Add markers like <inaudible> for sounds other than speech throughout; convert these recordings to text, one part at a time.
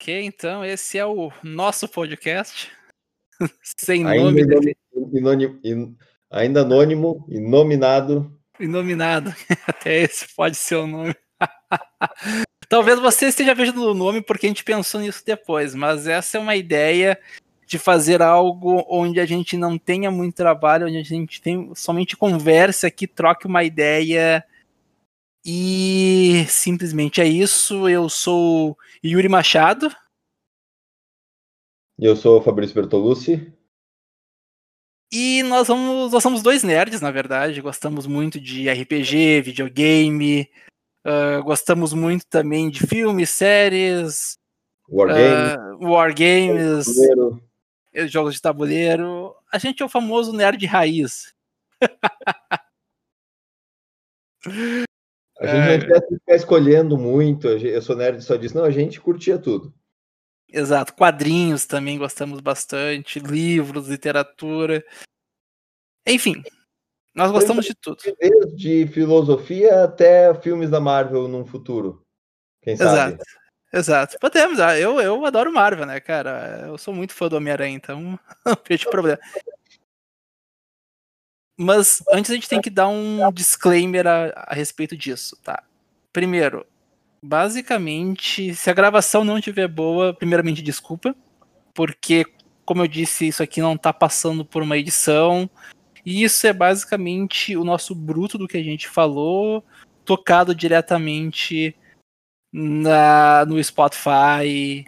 Ok, então esse é o nosso podcast. <laughs> Sem Ainda nome. inoni- inoni- in- ainda anônimo, inominado. Inominado. <laughs> Até esse pode ser o nome. <laughs> Talvez você esteja vendo o nome porque a gente pensou nisso depois, mas essa é uma ideia de fazer algo onde a gente não tenha muito trabalho, onde a gente tem somente conversa aqui, troque uma ideia e simplesmente é isso. Eu sou Yuri Machado. E eu sou o Fabrício Bertolucci. E nós vamos, nós somos dois nerds, na verdade. Gostamos muito de RPG, videogame. ah, gostamos muito também de filmes, séries, Wargame. ah, wargames, tabuleiro. jogos de tabuleiro. A gente é o famoso nerd raiz. <laughs> A gente não quer ficar escolhendo muito. Eu sou nerd só disso. Não, a gente curtia tudo. Exato. Quadrinhos também gostamos bastante. Livros, literatura. Enfim, nós gostamos de tudo. Desde filosofia até filmes da Marvel num futuro. Quem sabe? Exato. Exato. Podemos. ah, Eu, eu adoro Marvel, né, cara? Eu sou muito fã do Homem-Aranha, então <laughs> não vejo problema. Mas antes a gente tem que dar um disclaimer a, a respeito disso, tá? Primeiro, basicamente, se a gravação não estiver boa, primeiramente desculpa, porque, como eu disse, isso aqui não tá passando por uma edição. E isso é basicamente o nosso bruto do que a gente falou, tocado diretamente na, no Spotify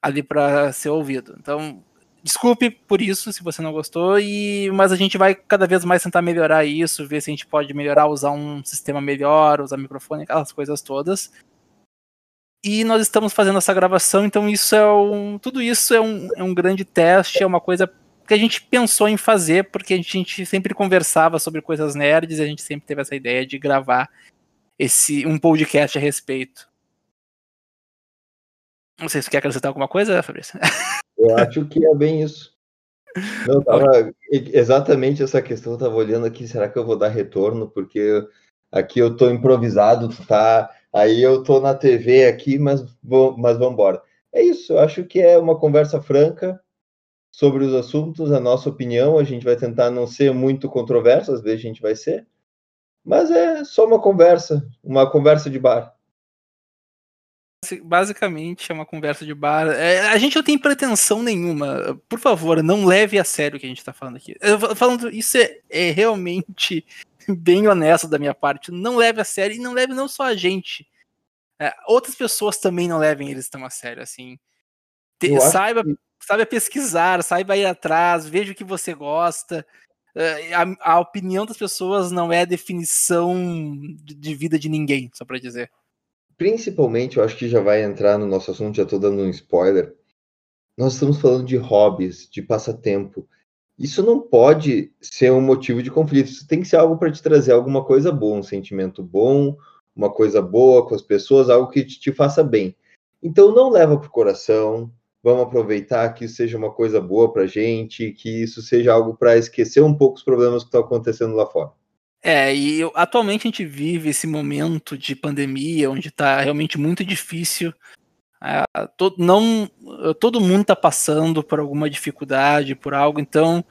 ali para ser ouvido. Então, desculpe por isso se você não gostou, e mas a gente vai cada vez mais tentar melhorar isso, ver se a gente pode melhorar, usar um sistema melhor, usar microfone, aquelas coisas todas. E nós estamos fazendo essa gravação, então isso é um, tudo isso é um, é um grande teste, é uma coisa que a gente pensou em fazer, porque a gente sempre conversava sobre coisas nerds, e a gente sempre teve essa ideia de gravar esse um podcast a respeito. Não sei se você quer acrescentar alguma coisa, Fabrício. <laughs> Eu acho que é bem isso. Não, <laughs> tava, exatamente essa questão, eu tava olhando aqui, será que eu vou dar retorno? Porque aqui eu tô improvisado, tá? Aí eu tô na TV aqui, mas, vou, mas vamos embora. É isso, eu acho que é uma conversa franca sobre os assuntos, a nossa opinião, a gente vai tentar não ser muito controverso, às vezes a gente vai ser, mas é só uma conversa, uma conversa de bar. Basicamente é uma conversa de bar. É, a gente não tem pretensão nenhuma. Por favor, não leve a sério o que a gente tá falando aqui. Eu, falando isso é, é realmente <laughs> bem honesto da minha parte. Não leve a sério e não leve não só a gente. É, outras pessoas também não levem eles tão a sério assim. Te, saiba, que- saiba pesquisar, saiba ir atrás, veja o que você gosta. É, A, a opinião das pessoas não é a definição de, de vida de ninguém, só pra dizer. Principalmente, eu acho que já vai entrar no nosso assunto, já estou dando um spoiler. Nós estamos falando de hobbies, de passatempo. Isso não pode ser um motivo de conflito. Isso tem que ser algo para te trazer alguma coisa boa, um sentimento bom, uma coisa boa com as pessoas, algo que te, faça bem. Então não leva para o coração. Vamos aproveitar que isso seja uma coisa boa para gente, que isso seja algo para esquecer um pouco os problemas que estão acontecendo lá fora. É, e eu- atualmente a gente vive esse momento de pandemia, onde está realmente muito difícil. Ah, to- não, todo mundo está passando por alguma dificuldade, por algo, então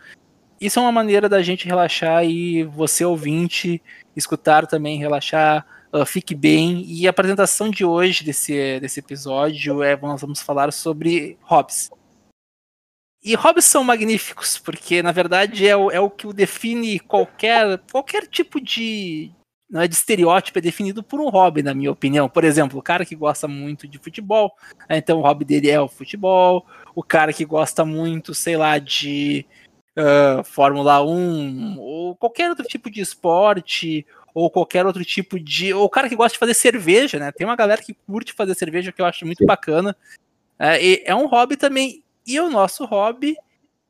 isso é uma maneira da gente relaxar e você, ouvinte, escutar também, relaxar, ah, fique bem. E a apresentação de hoje desse, desse episódio é nós vamos falar sobre hobbies. E hobbies são magníficos, porque na verdade é o, é o que o define qualquer, qualquer tipo de, não é, de estereótipo é definido por um hobby, na minha opinião. Por exemplo, o cara que gosta muito de futebol, né, então o hobby dele é o futebol. O cara que gosta muito, sei lá, de ah, Fórmula 1, ou qualquer outro tipo de esporte, ou qualquer outro tipo de. Ou o cara que gosta de fazer cerveja, né? Tem uma galera que curte fazer cerveja que eu acho muito bacana. É, é um hobby também. E o nosso hobby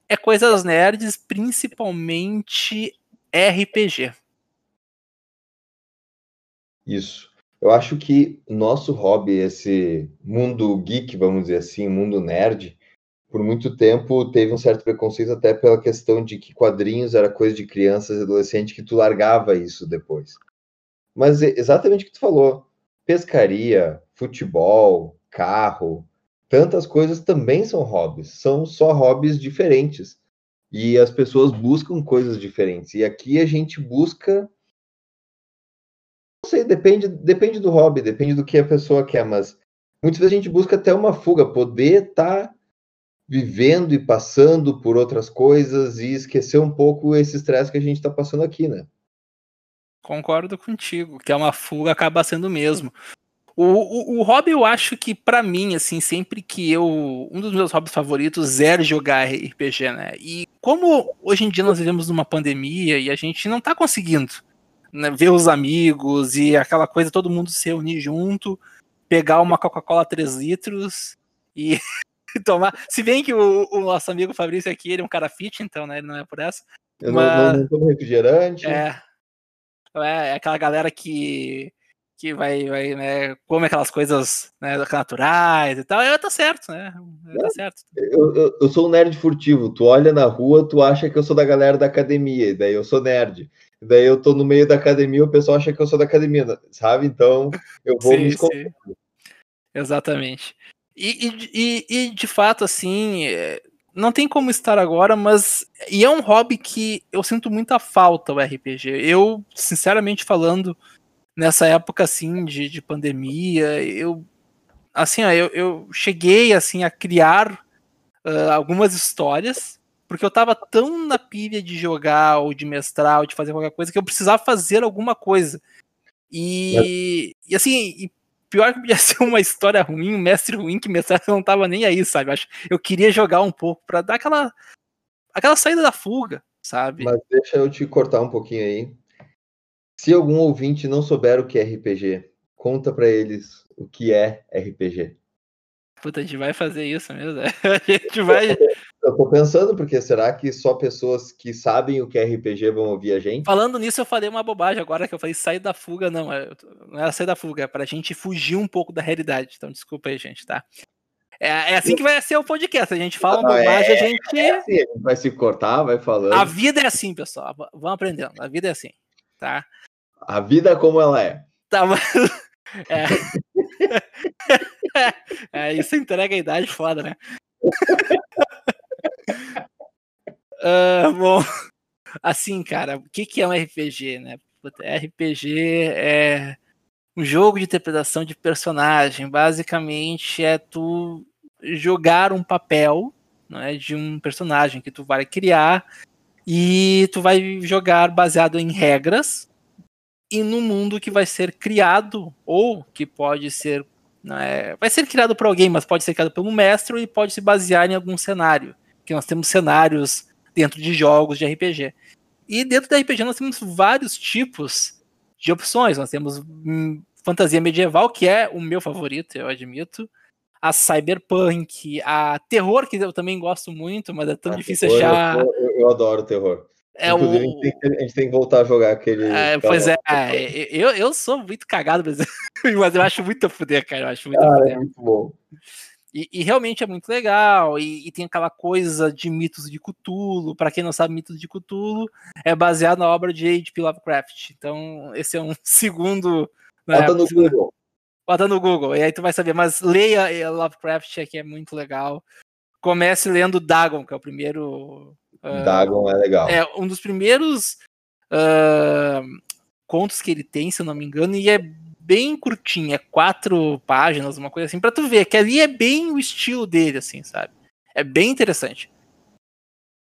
é coisas nerds, principalmente RPG. Isso. Eu acho que nosso hobby, esse mundo geek, vamos dizer assim, mundo nerd, por muito tempo teve um certo preconceito até pela questão de que quadrinhos era coisa de crianças e adolescentes, que tu largava isso depois. Mas é exatamente o que tu falou. Pescaria, futebol, carro, tantas coisas também são hobbies, são só hobbies diferentes. E as pessoas buscam coisas diferentes. E aqui a gente busca. Não sei, depende, depende do hobby, depende do que a pessoa quer, mas muitas vezes a gente busca até uma fuga, poder estar tá vivendo e passando por outras coisas e esquecer um pouco esse estresse que a gente está passando aqui, né? Concordo contigo, que é uma fuga, acaba sendo mesmo. O, o, o hobby, eu acho que, para mim, assim, sempre que eu. Um dos meus hobbies favoritos é jogar RPG, né? E como hoje em dia nós vivemos numa pandemia e a gente não tá conseguindo né, ver os amigos e aquela coisa, todo mundo se reunir junto, pegar uma Coca-Cola 3 litros e <laughs> tomar. Se bem que o, o, nosso amigo Fabrício aqui, ele é um cara fit, então, né? Ele não é por essa. Eu mas... não, não tomo refrigerante. É. É, é aquela galera que que vai, vai né, come aquelas coisas né, naturais e tal, eu tá certo, né? Tá certo. Eu, eu, eu, sou um nerd furtivo. Tu olha na rua, tu acha que eu sou da galera da academia, daí eu sou nerd. Daí eu tô no meio da academia, o pessoal acha que eu sou da academia, sabe? Então eu vou sim, me esconder. Exatamente. E, e, e, de fato, assim, é, não tem como estar agora, mas. E é um hobby que eu sinto muita falta, o RPG. Eu, sinceramente falando, nessa época assim de, de pandemia, eu. Assim, ó, eu, eu cheguei assim a criar uh, algumas histórias, porque eu tava tão na pilha de jogar, ou de mestrar, ou de fazer qualquer coisa, que eu precisava fazer alguma coisa. E, é. e assim, e pior que podia <laughs> ser uma história ruim, um mestre ruim que mestrar não tava nem aí, sabe? Eu, acho, eu queria jogar um pouco para dar aquela aquela saída da fuga, sabe? Mas deixa eu te cortar um pouquinho aí. Se algum ouvinte não souber o que é RPG, conta para eles o que é RPG. Puta, a gente vai fazer isso mesmo. <laughs> A gente vai. Eu tô pensando, porque será que só pessoas que sabem o que é RPG vão ouvir a gente? Falando nisso, eu falei uma bobagem agora que eu falei sair da fuga, não. É, não era sair da fuga, é pra gente fugir um pouco da realidade. Então, desculpa aí, gente, tá? É, é assim que vai ser o podcast. A gente fala uma bobagem, é, a gente. É assim, a gente vai se cortar, vai falando. A vida é assim, pessoal. Vamos aprendendo. A vida é assim, tá? A vida como ela é. Tá, mas. <laughs> É. <laughs> é, isso entrega a idade foda, né? Uh, <laughs> bom, assim, cara, o que, que é um RPG, né? RPG é um jogo de interpretação de personagem. Basicamente é tu jogar um papel né, de um personagem que tu vai criar e tu vai jogar baseado em regras e no mundo que vai ser criado ou que pode ser né, vai ser criado por alguém, mas pode ser criado pelo mestre e pode se basear em algum cenário. Que nós temos cenários dentro de jogos de RPG. E dentro da RPG nós temos vários tipos de opções. Nós temos hum, fantasia medieval, que é o meu favorito, eu admito. A cyberpunk, a terror, que eu também gosto muito, mas é tão difícil terror, achar. Eu, eu, adoro terror. É o... a, gente tem, que voltar a jogar aquele. É, pois é, eu, eu sou muito cagado, <laughs> mas eu acho muito a fuder, cara. Eu acho muito ah, É muito bom. E, e, realmente é muito legal. E, e, tem aquela coisa de mitos de Cthulhu. Para quem não sabe, mitos de Cthulhu é baseado na obra de H.P. Lovecraft. Então, esse é um <laughs> segundo. Né, Bota no segundo, Google. Bota no Google, e aí tu vai saber. Mas leia Lovecraft, é que é muito legal. Comece lendo Dagon, que é o primeiro. Dagon é legal. É um dos primeiros uh, contos que ele tem, se eu não me engano, e é bem curtinha, quatro páginas, uma coisa assim, para tu ver que ali é bem o estilo dele, assim, sabe? É bem interessante.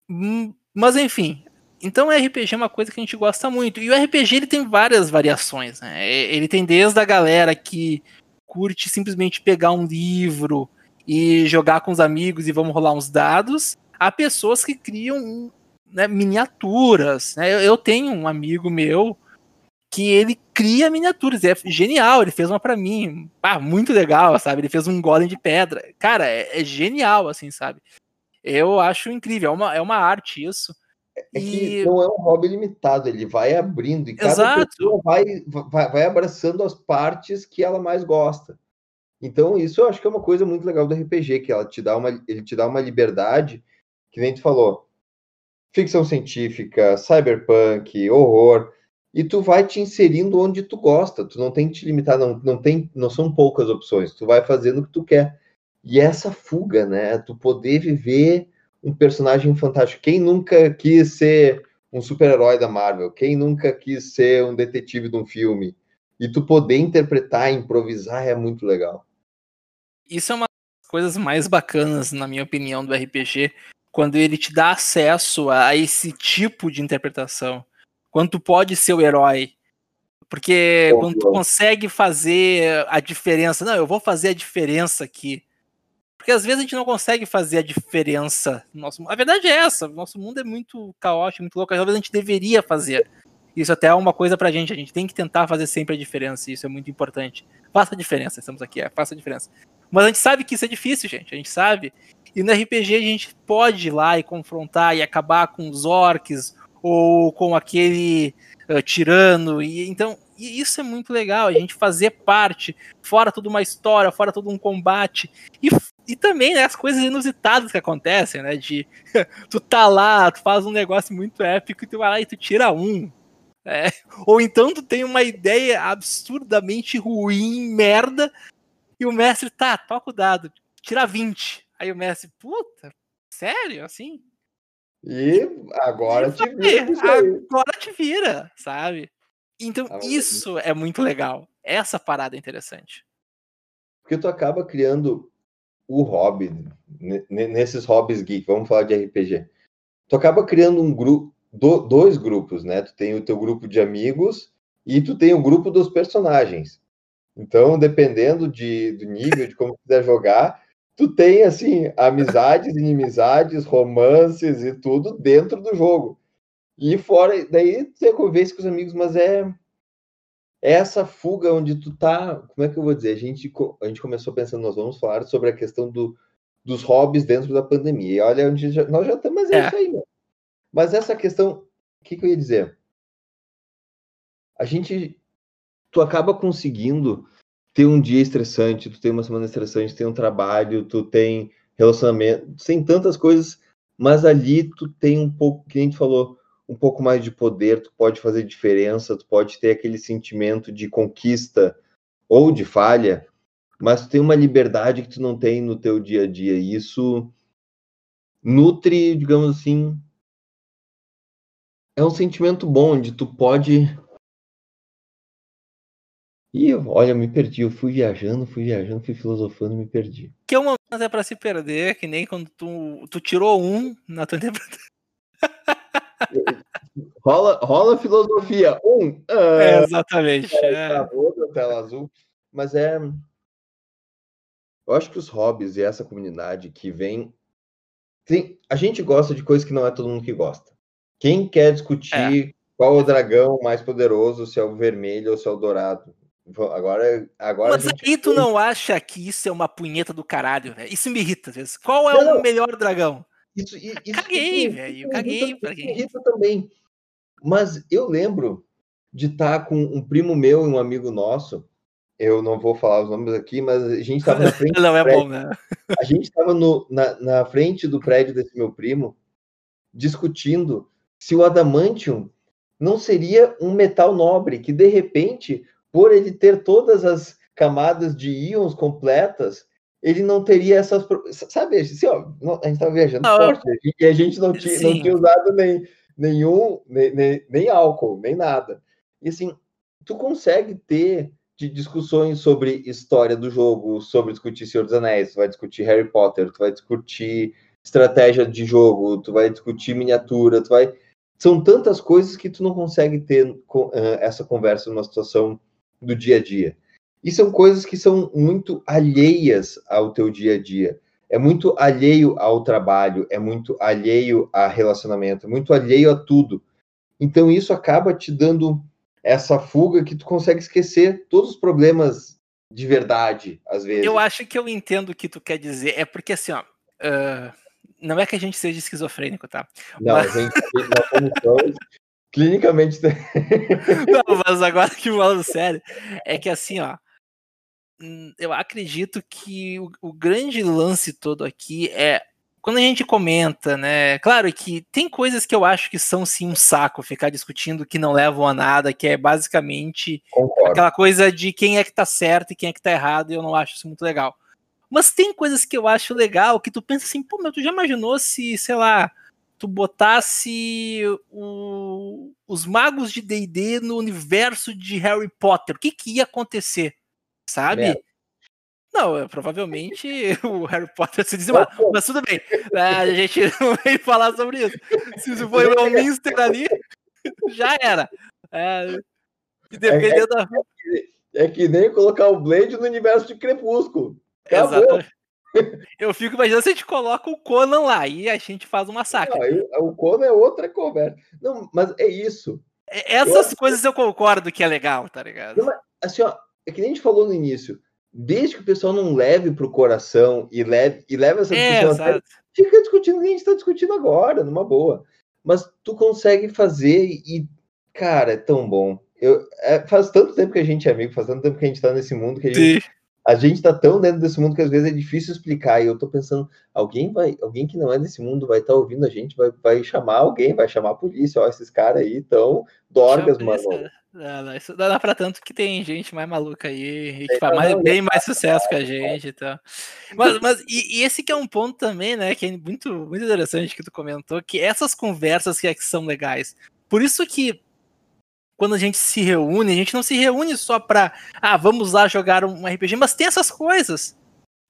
Hum, mas enfim, então o RPG é uma coisa que a gente gosta muito. E o RPG ele tem várias variações, né? Ele tem desde a galera que curte simplesmente pegar um livro e jogar com os amigos e vamos rolar uns dados, a pessoas que criam né, miniaturas. Né? Eu, eu tenho um amigo meu que ele cria miniaturas. É genial, ele fez uma para mim. Ah, muito legal, sabe? Ele fez um golem de pedra. Cara, é, é genial, assim, sabe? Eu acho incrível. É uma, é uma arte isso. É que não é um hobby limitado, ele vai abrindo e cada Exato. pessoa vai, vai, vai abraçando as partes que ela mais gosta. Então, isso eu acho que é uma coisa muito legal do RPG, que ela te dá uma, ele te dá uma liberdade, que nem tu falou, ficção científica, cyberpunk, horror, e tu vai te inserindo onde tu gosta. Tu não tem que te limitar, não, não tem, não são poucas opções. Tu vai fazendo o que tu quer. E essa fuga, né? Tu poder viver um personagem fantástico. Quem nunca quis ser um super-herói da Marvel? Quem nunca quis ser um detetive de um filme? E tu poder interpretar, improvisar é muito legal. Isso é uma das coisas mais bacanas, na minha opinião, do RPG, quando ele te dá acesso a esse tipo de interpretação. Quando tu pode ser o herói. Porque quando tu consegue fazer a diferença, não, eu vou fazer a diferença aqui. Porque às vezes a gente não consegue fazer a diferença. Nosso, a verdade é essa, nosso mundo é muito caótico, muito louco, talvez a gente deveria fazer. Isso até é uma coisa pra gente, a gente tem que tentar fazer sempre a diferença, isso é muito importante. Faça a diferença, estamos aqui, é, faça a diferença. Mas a gente sabe que isso é difícil, gente, a gente sabe. E no RPG a gente pode ir lá e confrontar e acabar com os orcs ou com aquele uh, tirano. E então e isso é muito legal, a gente fazer parte, fora toda uma história, fora todo um combate. E, e também né, as coisas inusitadas que acontecem, né? De <laughs> tu tá lá, tu faz um negócio muito épico e tu vai lá e tu tira um. É, ou então tu tem uma ideia absurdamente ruim, merda, e o mestre, tá, toca o dado, tira 20. Aí o Messi, puta, sério, assim? E agora e te vira. Agora te vira, sabe? Então ah, isso é muito legal. Essa parada é interessante. Porque tu acaba criando o hobby, nesses hobbies geek, vamos falar de RPG. Tu acaba criando um grupo, dois grupos, né? Tu tem o teu grupo de amigos e tu tem o grupo dos personagens. Então, dependendo de, do nível, de como quiser jogar, tu tem, assim, amizades, inimizades, romances e tudo dentro do jogo. E fora, daí você conversa com os amigos, mas é, é essa fuga onde tu tá, como é que eu vou dizer? A gente, a gente começou pensando, nós vamos falar sobre a questão do, dos hobbies dentro da pandemia. E olha, onde já, nós já estamos, mas é, é. isso aí, mano. Mas essa questão, o que, que eu ia dizer? A gente, tu acaba conseguindo ter um dia estressante, tu tem uma semana estressante, tem um trabalho, tu tem relacionamento, tu tem tantas coisas, mas ali tu tem um pouco, que a gente falou, um pouco mais de poder, tu pode fazer diferença, tu pode ter aquele sentimento de conquista ou de falha, mas tu tem uma liberdade que tu não tem no teu dia a dia, e isso nutre, digamos assim, é um sentimento bom, onde tu pode e olha, me perdi. Eu fui viajando, fui viajando, fui filosofando e me perdi. Que é um momento é para se perder, que nem quando tu, tu tirou um na tua interpretação. <laughs> rola, rola filosofia. Um. Ah, é, exatamente. É, é. Da tela azul. Mas é. Eu acho que os hobbies e essa comunidade que vem. Tem... A gente gosta de coisas que não é todo mundo que gosta. Quem quer discutir é. qual o dragão mais poderoso, se é o vermelho ou se é o dourado? Agora, agora Mas gente... aí tu não acha que isso é uma punheta do caralho, velho? Isso me irrita às vezes. Qual é não, o melhor dragão? Isso, isso, caguei, velho. Caguei pra quem. Irrita também. Mas eu lembro de estar tá com um primo meu e um amigo nosso. Eu não vou falar os nomes aqui, mas a gente estava na <laughs> frente. não é prédio, bom, né? A gente estava na, na frente do prédio desse meu primo, discutindo se o adamantium não seria um metal nobre, que de repente por ele ter todas as camadas de íons completas, ele não teria essas. Sabe, assim, ó, a gente estava viajando forte e a gente não tinha, não tinha usado nem, nenhum, nem, nem, nem, álcool, nem nada. E assim, tu consegue ter de discussões sobre história do jogo, sobre discutir Senhor dos Anéis, tu vai discutir Harry Potter, tu vai discutir estratégia de jogo, tu vai discutir miniatura, tu vai. São tantas coisas que tu não consegue ter essa conversa numa situação do dia a dia. E são coisas que são muito alheias ao teu dia a dia. É muito alheio ao trabalho, é muito alheio a relacionamento, é muito alheio a tudo. Então isso acaba te dando essa fuga que tu consegue esquecer todos os problemas de verdade, às vezes. Eu acho que eu entendo o que tu quer dizer. É porque assim, ó. Uh, não é que a gente seja esquizofrênico, tá? Não, Mas... a gente, nós somos Clinicamente. <laughs> Não, mas agora que falando sério, é que assim, ó. Hum, eu acredito que o, o grande lance todo aqui é quando a gente comenta, né? Claro que tem coisas que eu acho que são sim um saco ficar discutindo que não levam a nada, que é basicamente Concordo. aquela coisa de quem é que tá certo e quem é que tá errado, e eu não acho isso muito legal. Mas tem coisas que eu acho legal que tu pensa assim, pô, meu, tu já imaginou se, sei lá, tu botasse o, os magos de D&D no universo de Harry Potter, o que que ia acontecer? Sabe? É. Não, provavelmente <laughs> o Harry Potter se diz, mas, tudo bem, a gente <laughs> não veio falar sobre isso. Se for o Elminster ali, já era. É, dependendo é, da... é, que nem colocar o Blade no universo de Crepúsculo. Acabou. Exato. <laughs> Eu fico imaginando se a gente coloca o Conan lá e a gente faz uma saca. o Conan é outra conversa. Não, mas é isso. Essas eu coisas eu concordo que é legal, tá ligado? Não, assim, ó, é que nem a gente falou no início desde que o pessoal não leve para o coração e leve, e leve essa é, discussão, fica discutindo o que a gente está discutindo agora, numa boa. Mas tu consegue fazer e, cara, é tão bom. Eu, é, faz tanto tempo que a gente é amigo, faz tanto tempo que a gente está nesse mundo que a gente, a gente tá tão dentro desse mundo que às vezes é difícil explicar. E eu tô pensando, alguém vai, alguém que não é desse mundo vai estar tá ouvindo a gente, vai, vai chamar alguém, vai chamar a polícia, ó, esses caras aí tão dorgas, mano. Não, não, isso dá pra tanto que tem gente mais maluca aí, e que faz mais, bem mais sucesso que a gente então. Mas, mas e, e, esse que é um ponto também, né, que é muito, muito interessante que tu comentou, que essas conversas que, é que são legais. Por isso que quando a gente se reúne, a gente não se reúne só pra, ah, vamos lá jogar um RPG, mas tem essas coisas.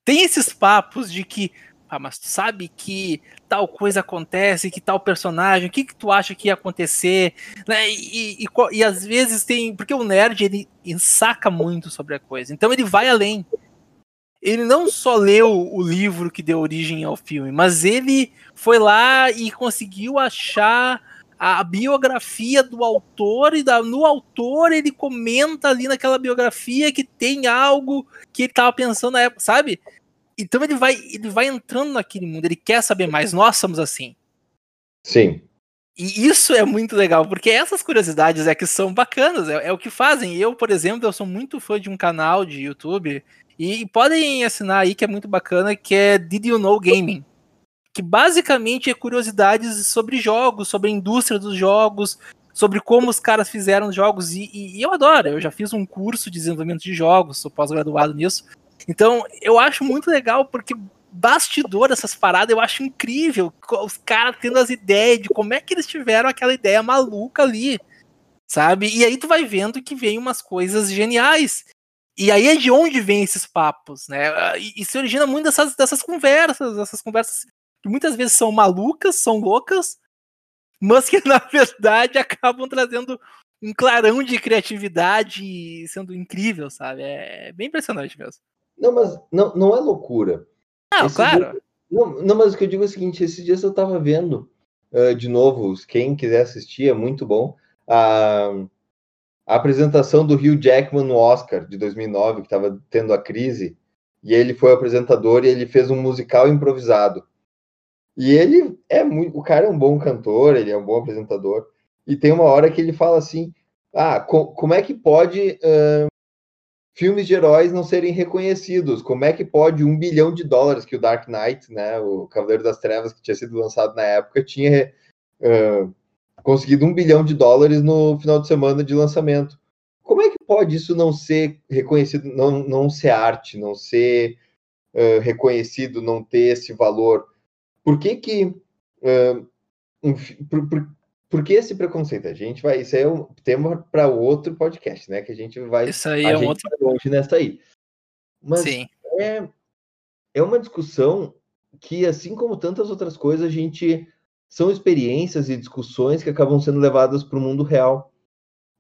Tem esses papos de que, ah, mas tu sabe que tal coisa acontece, que tal personagem, o que, que tu acha que ia acontecer, né? E, e, e, às vezes tem. Porque o nerd ele saca muito sobre a coisa, então ele vai além. Ele não só leu o livro que deu origem ao filme, mas ele foi lá e conseguiu achar a biografia do autor e da, no autor ele comenta ali naquela biografia que tem algo que ele estava pensando na época, sabe? Então ele vai, ele vai entrando naquele mundo, ele quer saber mais. Nós somos assim. Sim. E isso é muito legal, porque essas curiosidades é que são bacanas, é, é, o que fazem. Eu, por exemplo, eu sou muito fã de um canal de YouTube, e, e podem assinar aí que é muito bacana, que é Did You Know Gaming que basicamente é curiosidades sobre jogos, sobre a indústria dos jogos, sobre como os caras fizeram jogos, e, e, e eu adoro, eu já fiz um curso de desenvolvimento de jogos, sou pós-graduado nisso, então eu acho muito legal, porque bastidor dessas paradas eu acho incrível, os caras tendo as ideias de como é que eles tiveram aquela ideia maluca ali, sabe? E aí tu vai vendo que vem umas coisas geniais. E aí é de onde vem esses papos, né? E, e se origina muito dessas, dessas conversas, essas conversas que muitas vezes são malucas, são loucas, mas que <laughs> na verdade acabam trazendo um clarão de criatividade sendo incrível, sabe? É bem impressionante mesmo. Não, mas não, não é loucura. Não, Esse claro. Dia, não, não, mas o que eu digo é o seguinte: esses dias eu tava vendo uh, de novo, quem quiser assistir, é muito bom. A, a apresentação do Hugh Jackman no Oscar de 2009, que estava tendo a crise, e ele foi apresentador e ele fez um musical improvisado. E ele é muito. O cara é um bom cantor, ele é um bom apresentador. E tem uma hora que ele fala assim: ah, co como é que pode uh, filmes de heróis não serem reconhecidos? Como é que pode um bilhão de dólares que o Dark Knight, né, o Cavaleiro das Trevas, que tinha sido lançado na época, tinha uh, conseguido um bilhão de dólares no final de semana de lançamento? Como é que pode isso não ser reconhecido, não, não ser arte, não ser uh, reconhecido, não ter esse valor? Por que que. Uh, um, por, por, por, que esse preconceito? A gente vai. Isso aí é um tema para outro podcast, né? Que a gente vai. Isso aí é um outro. longe nessa aí. Mas Sim. É, é uma discussão que, assim como tantas outras coisas, a gente. São experiências e discussões que acabam sendo levadas para o mundo real.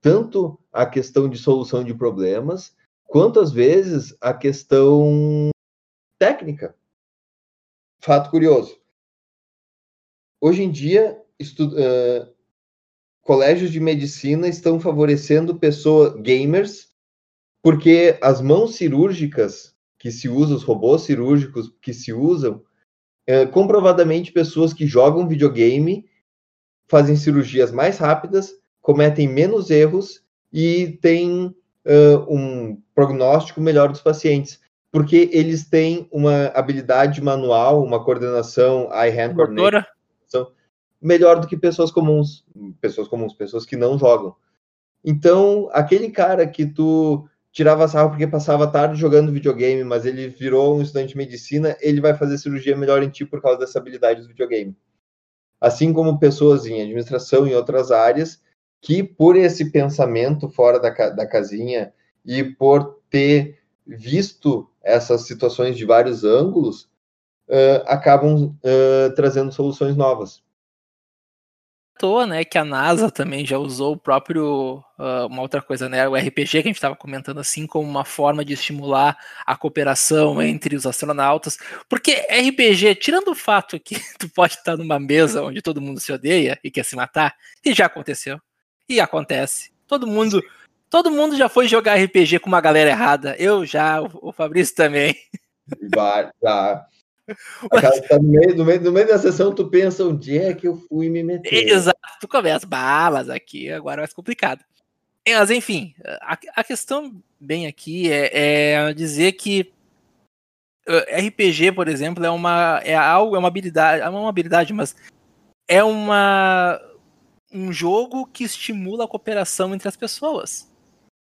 Tanto a questão de solução de problemas, quanto às vezes a questão técnica. Fato curioso hoje em dia, uh, colégios de medicina estão favorecendo pessoas gamers, porque as mãos cirúrgicas que se usam, os robôs cirúrgicos que se usam, uh, comprovadamente pessoas que jogam videogame fazem cirurgias mais rápidas, cometem menos erros e têm uh, um prognóstico melhor dos pacientes porque eles têm uma habilidade manual, uma coordenação eye-hand coordination são melhor do que pessoas comuns, pessoas comuns, pessoas que não jogam. Então, aquele cara que tu tirava sarro porque passava tarde jogando videogame, mas ele virou um estudante de medicina, ele vai fazer cirurgia melhor em ti por causa dessa habilidade do videogame. Assim como pessoas em administração e outras áreas que, por esse pensamento fora da, da casinha e por ter visto essas situações de vários ângulos, uh, acabam uh, trazendo soluções novas. Toa, né, que a NASA também já usou o próprio, uh, uma outra coisa, né, o RPG que a gente estava comentando assim, como uma forma de estimular a cooperação entre os astronautas, porque RPG, tirando o fato que <laughs> tu pode estar numa mesa onde todo mundo se odeia e quer se matar, e já aconteceu, e acontece, todo mundo, todo mundo já foi jogar RPG com uma galera errada, eu já, o, Fabrício também. Vai, tá. Tá no, meio, no, meio, no meio da sessão, tu pensa onde é que eu fui me meter. Exato, tu começa, balas aqui, agora é mais complicado. Mas enfim, a, a questão bem aqui é, é, dizer que RPG, por exemplo, é uma é algo, é uma habilidade, é uma habilidade, mas é uma um jogo que estimula a cooperação entre as pessoas.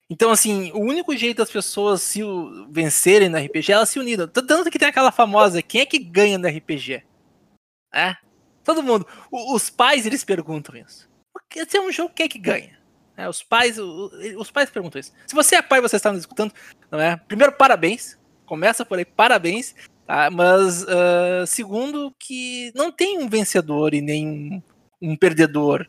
Então, assim, o único jeito das pessoas se vencerem no RPG é elas se uniram. Tanto que tem aquela famosa, quem é que ganha no RPG? É? Todo mundo. os pais, eles perguntam isso. Se é um jogo, quem é que ganha? É, os pais os pais perguntam isso. Se você é pai você está nos escutando, não é? Primeiro, parabéns. Começa por aí, parabéns. Tá? Mas, uh, segundo, que não tem um vencedor e nem um, um perdedor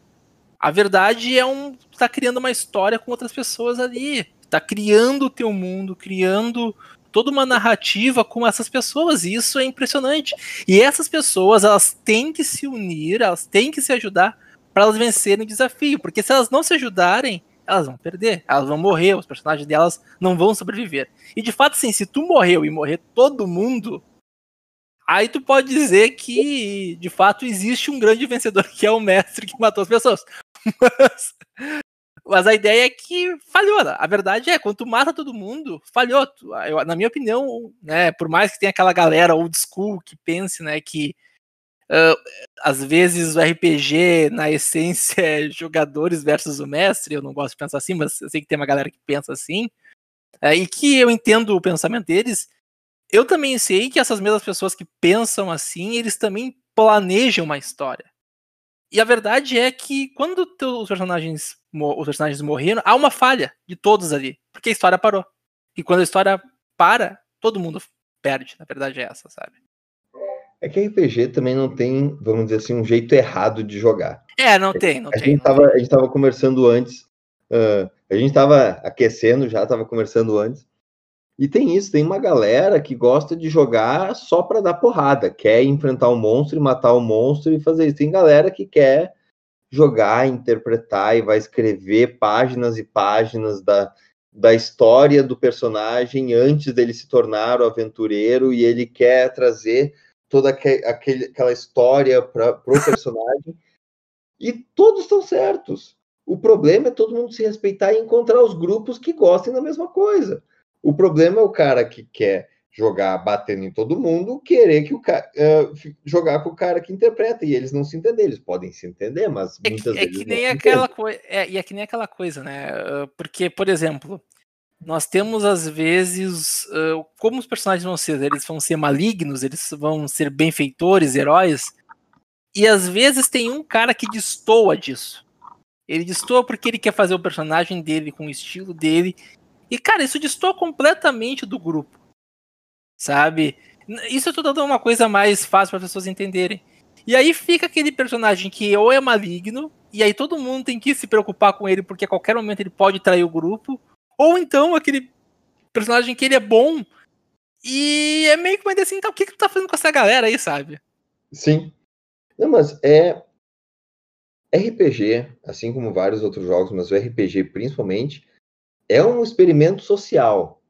a verdade é um. tá criando uma história com outras pessoas ali. Tá criando o teu mundo, criando toda uma narrativa com essas pessoas. E isso é impressionante. E essas pessoas, elas têm que se unir, elas têm que se ajudar para elas vencerem o desafio. Porque se elas não se ajudarem, elas vão perder, elas vão morrer, os personagens delas não vão sobreviver. E de fato, sim, se tu morreu e morrer todo mundo, aí tu pode dizer que de fato existe um grande vencedor <laughs> que é o mestre que matou as pessoas. Mas, mas a ideia é que falhou. Né? A verdade é, quando tu mata todo mundo, falhou. Eu, na minha opinião, né, por mais que tenha aquela galera old school que pense né, que uh, às vezes o RPG, na essência, é jogadores versus o mestre, eu não gosto de pensar assim, mas eu sei que tem uma galera que pensa assim, uh, e que eu entendo o pensamento deles, eu também sei que essas mesmas pessoas que pensam assim, eles também planejam uma história. E a verdade é que quando os personagens, os personagens morreram, há uma falha de todos ali, porque a história parou. E quando a história para, todo mundo perde. Na verdade é essa, sabe? É que RPG também não tem, vamos dizer assim, um jeito errado de jogar. É, não tem, não a tem. Gente não tava, tem. A gente estava conversando antes, uh, a gente estava aquecendo já, estava conversando antes, e tem isso, tem uma galera que gosta de jogar só para dar porrada, quer enfrentar o um monstro e matar o um monstro e fazer isso. Tem galera que quer jogar, interpretar e vai escrever páginas e páginas da, da história do personagem antes dele se tornar o aventureiro e ele quer trazer toda aquele, aquela história para o personagem. e todos estão certos. O problema é todo mundo se respeitar e encontrar os grupos que gostem da mesma coisa. O problema é o cara que quer jogar batendo em todo mundo, querer que o cara uh, jogar com o cara que interpreta e eles não se entendem, eles podem se entender, mas é muitas que, vezes é que nem aquela coisa, é, e é que nem aquela coisa, né? Porque, por exemplo, nós temos às vezes uh, como os personagens vão ser, eles vão ser malignos, eles vão ser benfeitores, heróis, e às vezes tem um cara que destoa disso. Ele destoa porque ele quer fazer o personagem dele com o estilo dele e, cara, isso distorce completamente do grupo. Sabe? Isso é tudo uma coisa mais fácil para as pessoas entenderem. E aí fica aquele personagem que ou é maligno, e aí todo mundo tem que se preocupar com ele, porque a qualquer momento ele pode trair o grupo. Ou então aquele personagem que ele é bom, e é meio que uma ideia assim, então o que, que tu tá fazendo com essa galera aí, sabe? Sim. Não, mas é. RPG, assim como vários outros jogos, mas o RPG principalmente, é um experimento social.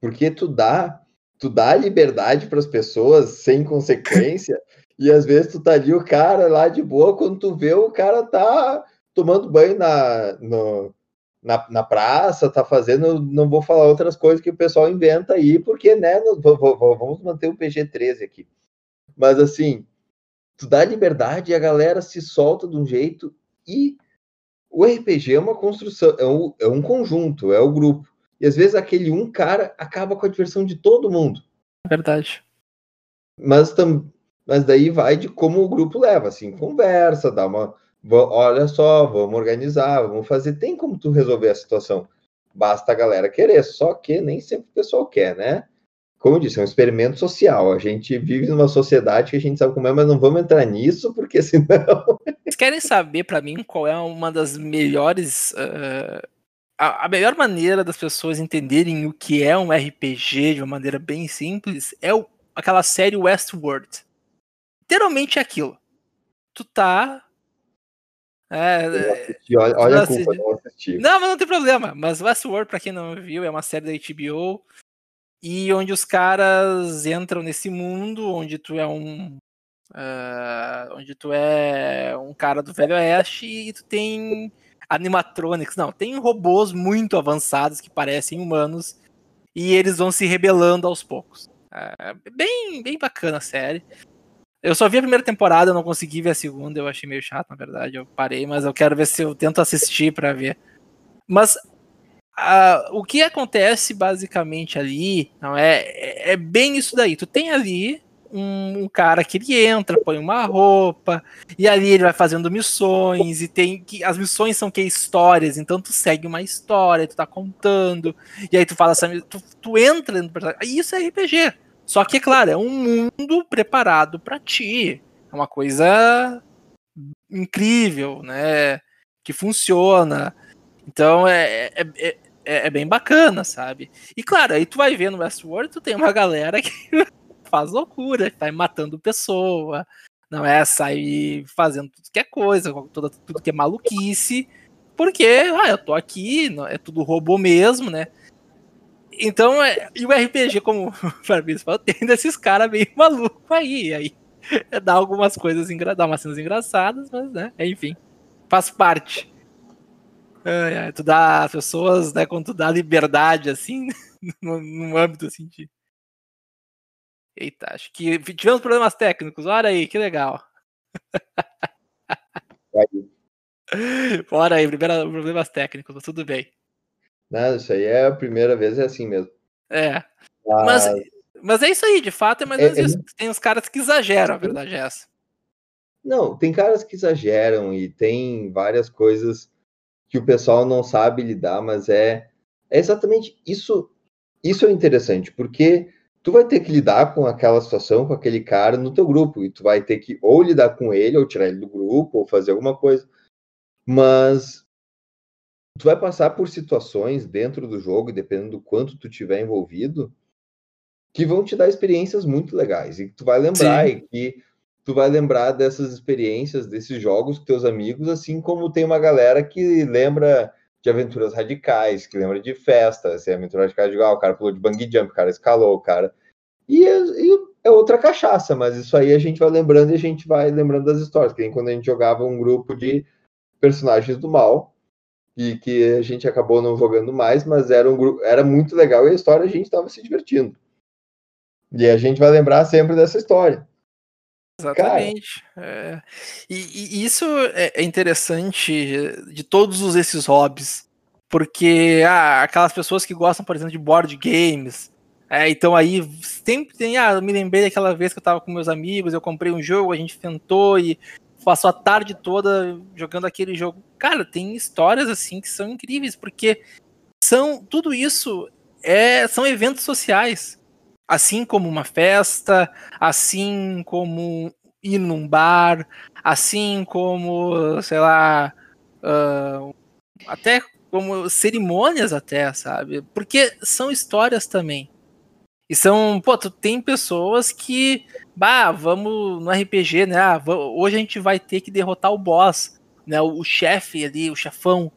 Porque tu dá, tu dá liberdade para as pessoas sem consequência, <laughs> e às vezes tu tá ali o cara lá de boa, quando tu vê o cara tá tomando banho na, no, na, na praça, tá fazendo, não vou falar outras coisas que o pessoal inventa aí, porque, né, vamos manter o PG-13 aqui. Mas assim, tu dá liberdade e a galera se solta de um jeito e o RPG é uma construção, é um, é um conjunto, é o grupo. E às vezes aquele um cara acaba com a diversão de todo mundo. Verdade. Mas, tam, mas daí vai de como o grupo leva, assim, conversa, dá uma. Olha só, vamos organizar, vamos fazer. Tem como tu resolver a situação. Basta a galera querer, só que nem sempre o pessoal quer, né? Como eu disse, é um experimento social. A gente vive numa sociedade que a gente sabe como é, mas não vamos entrar nisso, porque <laughs> senão. Vocês querem saber, para mim, qual é uma das melhores. Uh, a, a, melhor maneira das pessoas entenderem o que é um RPG de uma maneira bem simples é o, aquela série Westworld. Literalmente é aquilo. Tu tá é, olha, olha a culpa, não assisti. Não, mas não tem problema. Mas Westworld, pra quem não viu, é uma série da HBO e onde os caras entram nesse mundo onde tu é um uh, onde tu é um cara do Velho Oeste e tu tem animatronics, não, tem robôs muito avançados que parecem humanos e eles vão se rebelando aos poucos. É bem, bem bacana a série. Eu só vi a primeira temporada, eu não consegui ver a segunda, eu achei meio chato, na verdade. Eu parei, mas eu quero ver se eu tento assistir para ver. Mas o que acontece basicamente ali não é, é, é bem isso daí. Tu tem ali um, um, cara que ele entra, põe uma roupa, e ali ele vai fazendo missões, e tem que. As missões são que histórias, então tu segue uma história, tu tá contando, e aí tu fala assim, tu, tu entra no personagem. Isso é RPG. Só que, é claro, é um mundo preparado para ti. É uma coisa incrível, né? Que funciona. Então é, é, é, é, bem bacana, sabe? E claro, aí tu vai ver no Westworld, tu tem uma galera que <laughs> faz loucura, que tá matando pessoa, não é? Sai fazendo tudo que é coisa, tudo, tudo que é maluquice, porque, ah, eu tô aqui, é tudo robô mesmo, né? Então, é, e o RPG, como <laughs> o Fabrício falou, tem desses caras meio <laughs> malucos aí. Aí dá algumas coisas, dá umas cenas engraçadas, mas, né, enfim, faz parte. É, é, tu dá as pessoas, né, quando tu dá liberdade, assim, <laughs> num, âmbito assim de. Eita, acho que tivemos problemas técnicos, olha aí, que legal. <laughs> Bora aí, primeiro problemas técnicos, tudo bem. Isso aí é a primeira vez, é assim mesmo. É. Mas, mas, mas é isso aí, de fato, é mais ou menos é, isso. Tem os caras que exageram, a verdade é essa. Não, tem caras que exageram e tem várias coisas que o pessoal não sabe lidar, mas é, é exatamente isso. Isso é interessante, porque tu vai ter que lidar com aquela situação, com aquele cara no teu grupo, e tu vai ter que ou lidar com ele, ou tirar ele do grupo, ou fazer alguma coisa. Mas tu vai passar por situações dentro do jogo, dependendo do quanto tu tiver envolvido, que vão te dar experiências muito legais e que tu vai lembrar Sim. e que tu vai lembrar dessas experiências, desses jogos com teus amigos, assim como tem uma galera que lembra de aventuras radicais, que lembra de festa, assim, aventura radical de ah, o cara pulou de bungee jump, o cara escalou, o cara. E, é, e, é outra cachaça, mas isso aí a gente vai lembrando e a gente vai lembrando das histórias, que nem quando a gente jogava um grupo de personagens do mal, e que a gente acabou não jogando mais, mas era um grupo, era muito legal e a história a gente estava se divertindo. E a gente vai lembrar sempre dessa história. Exatamente. É. E, e, isso é, é interessante de todos esses hobbies, porque ah, aquelas pessoas que gostam, por exemplo, de board games, é, então aí sempre tem, ah, eu me lembrei daquela vez que eu estava com meus amigos, eu comprei um jogo, a gente tentou e passou a tarde toda jogando aquele jogo. Cara, tem histórias assim que são incríveis, porque são tudo isso é, são eventos sociais. Assim como uma festa, assim como ir num bar, assim como, sei lá, uh, até como cerimônias até, sabe? Porque são histórias também. E são, pô, tu tem pessoas que, bah, vamos no RPG, né? Ah, hoje a gente vai ter que derrotar o boss, né? O, o chefe ali, o chefão.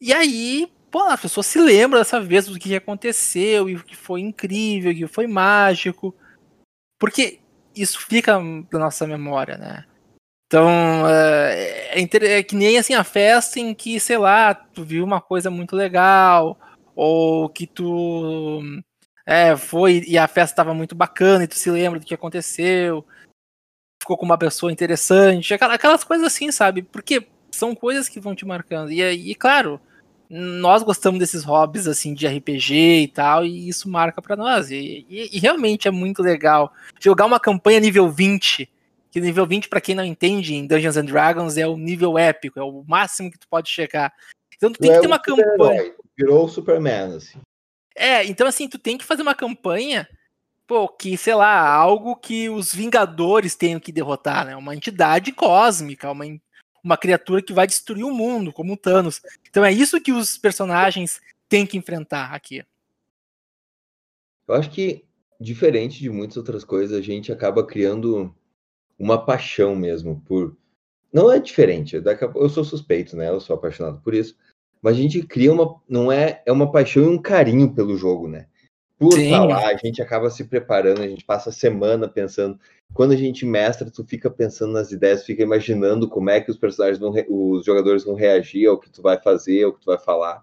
E aí, pô, a pessoa se lembra dessa vez do que aconteceu e o que foi incrível, que foi mágico. Porque isso fica na nossa memória, né? Então, é, é, é, que nem assim a festa em que, sei lá, tu viu uma coisa muito legal, ou que tu é, foi e a festa estava muito bacana e tu se lembra do que aconteceu, ficou com uma pessoa interessante, aquelas coisas assim, sabe? Porque são coisas que vão te marcando. E, e claro, nós gostamos desses hobbies assim de RPG e tal, e isso marca para nós. E, e, e, realmente é muito legal jogar uma campanha nível 20. Que nível 20, para quem não entende, em Dungeons and Dragons é o nível épico, é o máximo que tu pode chegar. Então tu tem que é ter uma campanha. Virou o Superman, assim. É, então assim, tu tem que fazer uma campanha, pô, que, sei lá, algo que os Vingadores tenham que derrotar, né? Uma entidade cósmica, uma, uma criatura que vai destruir o mundo, como o Thanos. Então é isso que os personagens têm que enfrentar aqui. Eu acho que, diferente de muitas outras coisas, a gente acaba criando uma paixão mesmo por. Não é diferente, eu sou suspeito, né? Eu sou apaixonado por isso. Mas a gente cria uma. Não é, é uma paixão e um carinho pelo jogo, né? Por Sim. lá, a gente acaba se preparando, a gente passa a semana pensando. Quando a gente mestra, tu fica pensando nas ideias, fica imaginando como é que os personagens vão, os jogadores vão reagir ao que tu vai fazer, ao que tu vai falar.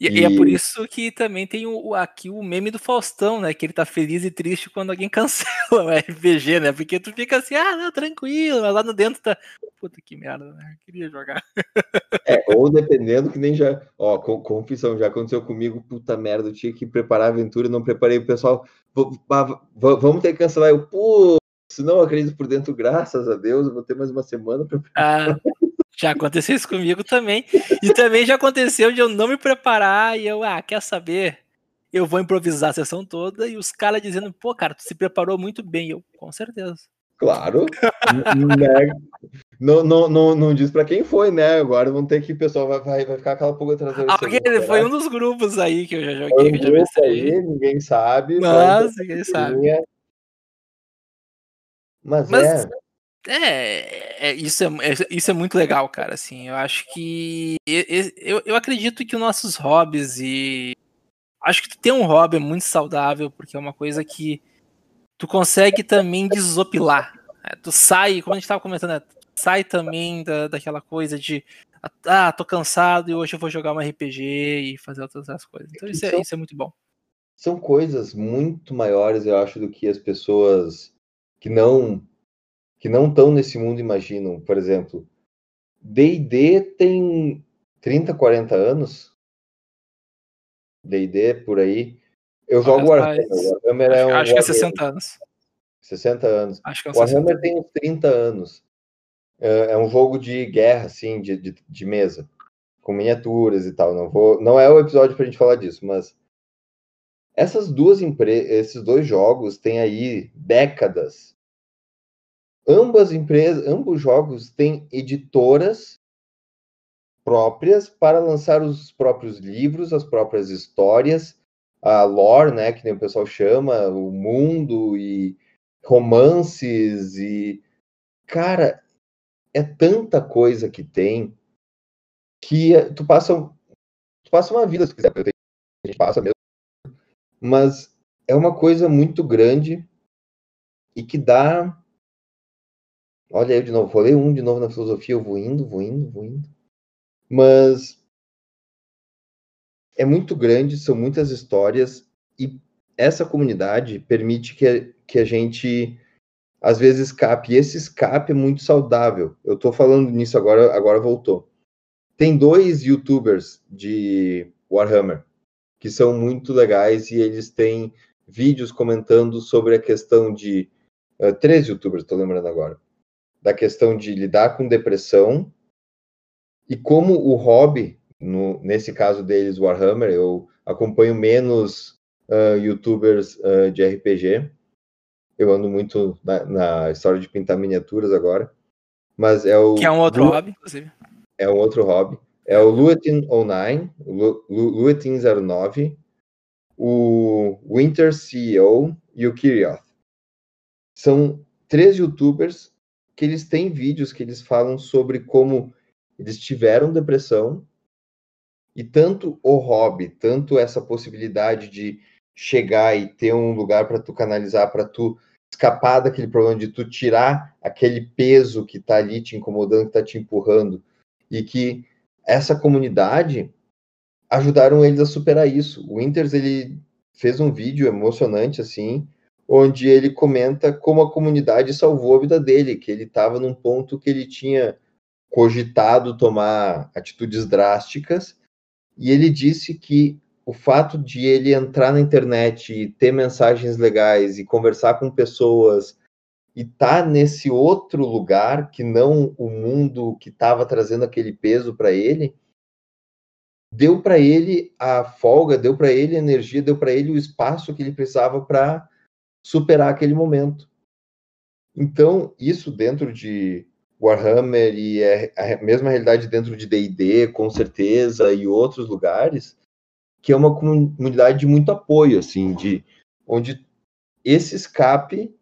E, e... é por isso que também tem o, aqui o meme do Faustão, né? Que ele tá feliz e triste quando alguém <laughs> cancela o RPG, né? Porque tu fica assim, ah, não, tranquilo, mas lá no dentro tá. Puta que merda, né? Eu queria jogar. É, ou dependendo que nem já. Ó, confissão, já aconteceu comigo, puta merda, eu tinha que preparar a aventura, não preparei o pessoal. Vamos ter que cancelar. Eu, pô, se não acredito por dentro, graças a Deus, eu vou ter mais uma semana pra preparar. Ah. Já aconteceu isso comigo também. E também já aconteceu de eu não me preparar e eu, ah, quer saber? Eu vou improvisar a sessão toda e os caras dizendo, pô, cara, tu se preparou muito bem. Eu, com certeza. Claro. né? não, não, não, não diz para quem foi, né? Agora vão ter que o pessoal vai, vai, vai ficar aquela pulga atrás da ah, Foi um dos grupos aí que eu já joguei. Um que eu já aí, ninguém sabe. Mas, ninguém sabe. Mas, mas é. É, é, isso, é, é, isso é muito legal, cara. Assim, eu acho que. Eu, eu acredito que os nossos hobbies e. Acho que ter um hobby é muito saudável, porque é uma coisa que tu consegue também desopilar. Né? Tu sai, como a gente tava comentando, né? sai também da, daquela coisa de. Ah, tô cansado e hoje eu vou jogar um RPG e fazer outras coisas. Então isso é, isso é muito bom. São coisas muito maiores, eu acho, do que as pessoas que não que não estão nesse mundo imaginam. Por exemplo, D&D tem 30, 40 anos. D&D por aí. Eu jogo Warhammer. Warhammer é um acho que é 60 anos. 60 anos. Acho que é um Warhammer 60. tem uns 30 anos. É, é um jogo de guerra, assim, de, de, de mesa. Com miniaturas e tal. Não, vou, não é o episódio pra gente falar disso, mas essas duas empresas, esses dois jogos têm aí décadas ambas empresas, ambos jogos têm editoras próprias para lançar os próprios livros, as próprias histórias, a lore, né, que o pessoal chama, o mundo e romances e cara, é tanta coisa que tem que tu passa tu passa uma vida se quiser, a gente passa mesmo, mas é uma coisa muito grande e que dá Olha aí de novo, ler um de novo na filosofia, eu vou indo, vou indo, vou indo. Mas é muito grande, são muitas histórias e essa comunidade permite que, que a gente às vezes escape. E esse escape é muito saudável. Eu estou falando nisso agora, agora voltou. Tem dois youtubers de Warhammer que são muito legais e eles têm vídeos comentando sobre a questão de. Uh, três youtubers, estou lembrando agora da questão de lidar com depressão e como o hobby, no, nesse caso deles, Warhammer, eu acompanho menos uh, youtubers uh, de RPG. Eu ando muito na, na, história de pintar miniaturas agora. Mas é o. Que é um outro Lu, hobby, inclusive. É um outro hobby. É o Luetin09, Luetin09, o Winter CEO e o Kirioth. São três youtubers que eles têm vídeos que eles falam sobre como eles tiveram depressão e tanto o hobby, tanto essa possibilidade de chegar e ter um lugar para tu canalizar, para tu escapar daquele problema de tu tirar aquele peso que está ali te incomodando, que está te empurrando, e que essa comunidade ajudaram eles a superar isso. O Winters ele fez um vídeo emocionante assim, onde ele comenta como a comunidade salvou a vida dele, que ele estava num ponto que ele tinha cogitado tomar atitudes drásticas. E ele disse que o fato de ele entrar na internet e ter mensagens legais e conversar com pessoas e tá nesse outro lugar que não o mundo que estava trazendo aquele peso para ele, deu para ele a folga, deu para ele a energia, deu para ele o espaço que ele precisava para superar aquele momento. Então, isso dentro de Warhammer e é a mesma realidade dentro de D&D, com certeza, e outros lugares, que é uma comunidade de muito apoio, assim, de onde esse escape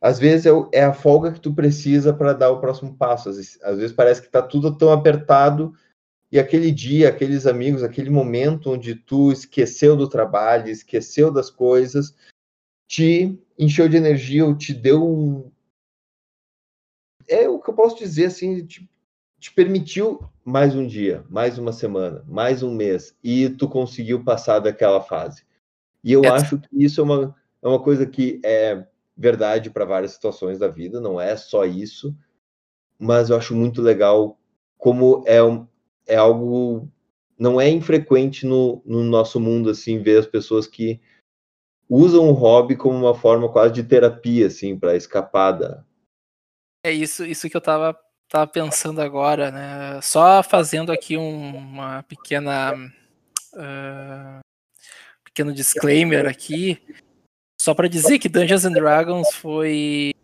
às vezes é, é a folga que tu precisa para dar o próximo passo. Às vezes, às vezes parece que está tudo tão apertado e aquele dia, aqueles amigos, aquele momento onde tu esqueceu do trabalho, esqueceu das coisas, te encheu de energia ou te deu um. É o que eu posso dizer assim, te, te permitiu mais um dia, mais uma semana, mais um mês, e tu conseguiu passar daquela fase. E eu é. acho que isso é uma, é uma coisa que é verdade para várias situações da vida, não é só isso, mas eu acho muito legal como é, é algo não é infrequente no, no nosso mundo assim ver as pessoas que usam o hobby como uma forma quase de terapia assim para escapar da é isso isso que eu tava tava pensando agora, né? Só fazendo aqui um, uma pequena uh, pequeno disclaimer aqui, só para dizer que Dungeons and Dragons foi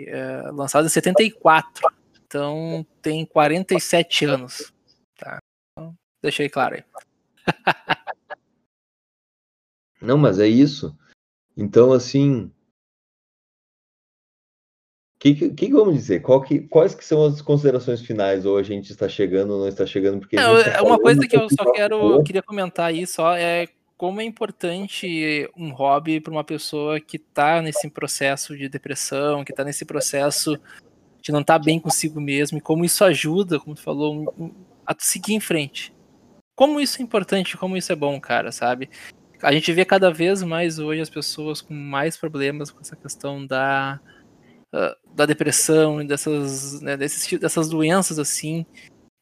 uh, lançado em 74, então tem 47 anos, tá? Então, deixei claro aí. <laughs> Não, mas é isso. Então, assim, que, que, que vamos dizer? Que, quais que são as considerações finais? Ou a gente está chegando ou não está chegando? Porque não, tá é uma coisa que eu só quero queria comentar aí só é como é importante um hobby para uma pessoa que está nesse processo de depressão, que está nesse processo de não estar tá bem consigo mesmo, e como isso ajuda, como tu falou, a seguir em frente. Como isso é importante, como isso é bom, cara, sabe? A gente vê cada vez mais hoje as pessoas com mais problemas com essa questão da da depressão e dessas, né, desses, dessas doenças assim,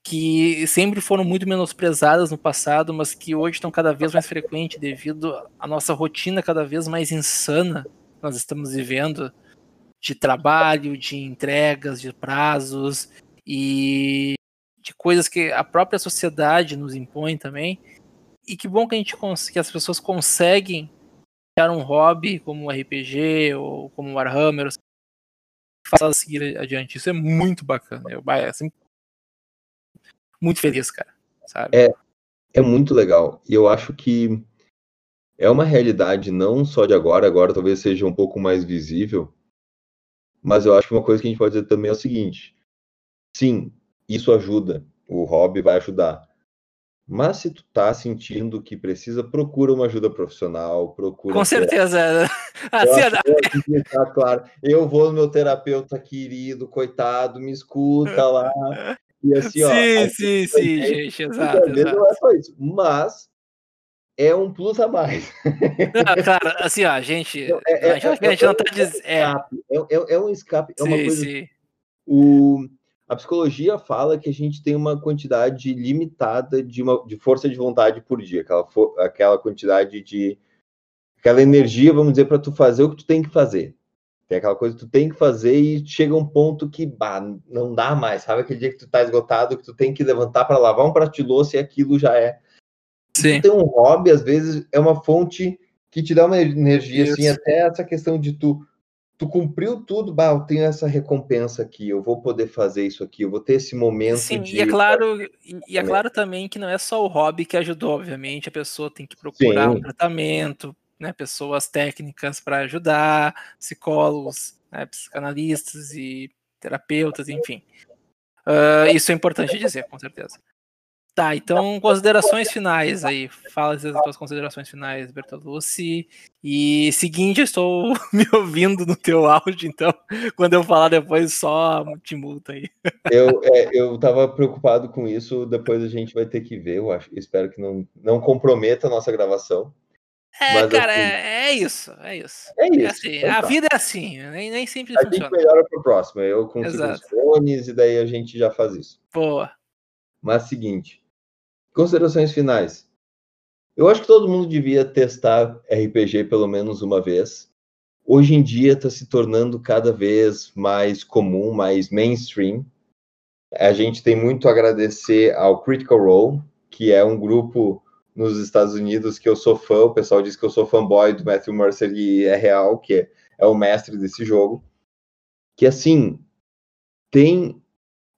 que sempre foram muito menosprezadas no passado, mas que hoje estão cada vez mais frequentes devido à nossa rotina cada vez mais insana que nós estamos vivendo de trabalho, de entregas, de prazos e de coisas que a própria sociedade nos impõe também. E que bom que a gente que as pessoas conseguem criar um hobby como RPG ou como Warhammer, faça seguir adiante. Isso é muito bacana. Eu é assim, muito feliz, cara. Sabe? É, é muito legal. E eu acho que é uma realidade não só de agora, agora talvez seja um pouco mais visível, mas eu acho que uma coisa que a gente pode dizer também é o seguinte: sim, isso ajuda, o hobby vai ajudar. Mas se tu tá sentindo que precisa, procura uma ajuda profissional, procura. Com certeza. <laughs> Assim, eu, tá claro. eu vou no meu terapeuta querido, coitado, me escuta lá. E assim, sim, ó. Sim, sim, sim, gente, exato, exato. Não é só isso. Mas é um plus a mais. Não, cara, assim, ó, a gente. Não, é, é, a gente, é, a gente não tá dizendo. É, é, é, um escape, é uma sim, coisa. Sim. O a psicologia fala que a gente tem uma quantidade limitada de, uma, de força de vontade por dia, aquela, for, aquela quantidade de. aquela energia, vamos dizer, para tu fazer o que tu tem que fazer. Tem aquela coisa que tu tem que fazer e chega um ponto que bah, não dá mais, sabe? Aquele dia que tu tá esgotado, que tu tem que levantar para lavar um prato de louça e aquilo já é. Sim. Tu tem um hobby, às vezes, é uma fonte que te dá uma energia, assim, Isso. assim, até essa questão de tu tu cumpriu tudo, bah, eu tenho essa recompensa aqui, eu vou poder fazer isso aqui, eu vou ter esse momento Sim, de... e é claro, e é claro também que não é só o hobby que ajudou, obviamente, a pessoa tem que procurar Sim. um tratamento, né, pessoas técnicas para ajudar, psicólogos, né, psicanalistas e terapeutas, enfim. Uh, isso é importante dizer, com certeza. Tá, então considerações finais aí. Fala as tuas considerações finais, Bertolucci. E seguinte, eu estou <laughs> me ouvindo no teu áudio, então quando eu falar depois, só te multa aí. Eu, é, eu tava preocupado com isso, depois a gente vai ter que ver, eu acho. Espero que não, não comprometa a nossa gravação. É, Mas, cara, assim, é, é, isso, é isso. É, é isso. Assim, então, a tá. vida é assim, nem, nem sempre a funciona. A gente melhora pro próximo, eu consigo Exato. os fones e daí a gente já faz isso. Boa. Mas seguinte, considerações finais. Eu acho que todo mundo devia testar RPG pelo menos uma vez. Hoje em dia está se tornando cada vez mais comum, mais mainstream. A gente tem muito a agradecer ao Critical Role, que é um grupo nos Estados Unidos que eu sou fã. O pessoal diz que eu sou fanboy do Matthew Mercer e é real, que é, é o mestre desse jogo. Que assim, tem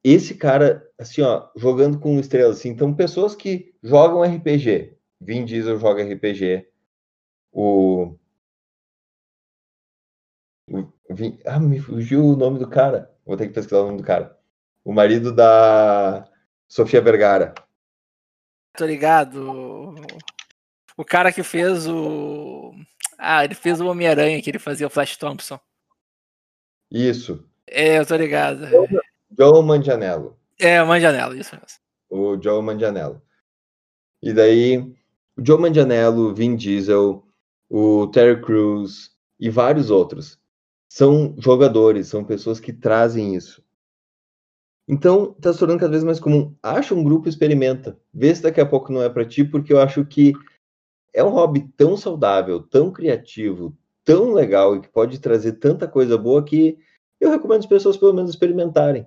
esse cara, assim, ó, jogando com estrelas, assim. Então, pessoas que jogam RPG. Vin Diesel joga RPG. O. o Vin... Ah, me fugiu o nome do cara. Vou ter que pesquisar o nome do cara. O marido da Sofia Vergara. Tô ligado. O cara que fez o. Ah, ele fez o Homem-Aranha, que ele fazia o Flash Thompson. Isso. É, eu tô ligado. Joe Manganiello. É, o Manganiello, isso mesmo. O Joe Manganiello. E daí, o Joe Manganiello, Vin Diesel, o Terry Crews e vários outros são jogadores, são pessoas que trazem isso. Então, está se tornando cada vez mais comum. Acha um grupo, experimenta. Vê se daqui a pouco não é para ti, porque eu acho que é um hobby tão saudável, tão criativo, tão legal e que pode trazer tanta coisa boa que eu recomendo as pessoas pelo menos experimentarem.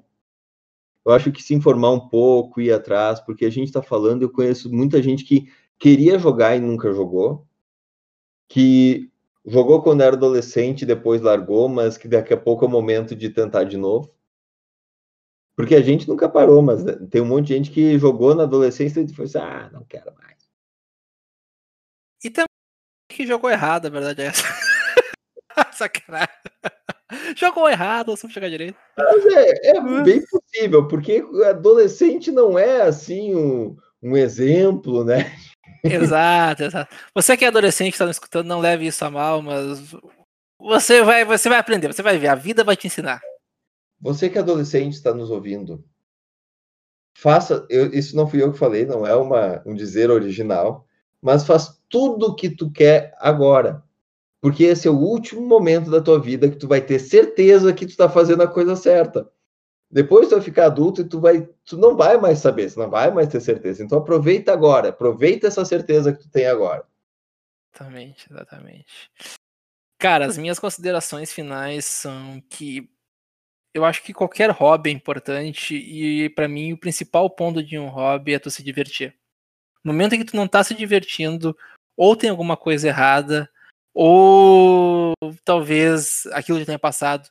Eu acho que se informar um pouco, ir atrás, porque a gente está falando, eu conheço muita gente que queria jogar e nunca jogou, que jogou quando era adolescente depois largou, mas que daqui a pouco é o momento de tentar de novo. Porque a gente nunca parou, mas tem um monte de gente que jogou na adolescência e foi assim, ah, não quero mais. E também que jogou errado, a verdade é essa. <laughs> Sacanagem. <laughs> Jogou errado, só jogar direito. Mas é, é bem possível, porque adolescente não é assim um, um exemplo, né? <laughs> Exato, exato. Você que é adolescente, está escutando, não leve isso a mal, mas você vai, você vai aprender, você vai ver, a vida vai te ensinar. Você que é adolescente está nos ouvindo, faça. Eu, isso não fui eu que falei, não é uma, um dizer original, mas faz tudo o que tu quer agora. Porque esse é o último momento da tua vida que tu vai ter certeza que tu está fazendo a coisa certa. Depois tu vai ficar adulto e tu vai, tu não vai mais saber, tu não vai mais ter certeza. Então aproveita agora, aproveita essa certeza que tu tem agora. Exatamente, exatamente. Cara, as minhas considerações finais são que eu acho que qualquer hobby é importante e para mim o principal ponto de um hobby é tu se divertir. No momento em que tu não tá se divertindo, ou tem alguma coisa errada, ou talvez aquilo já tenha passado.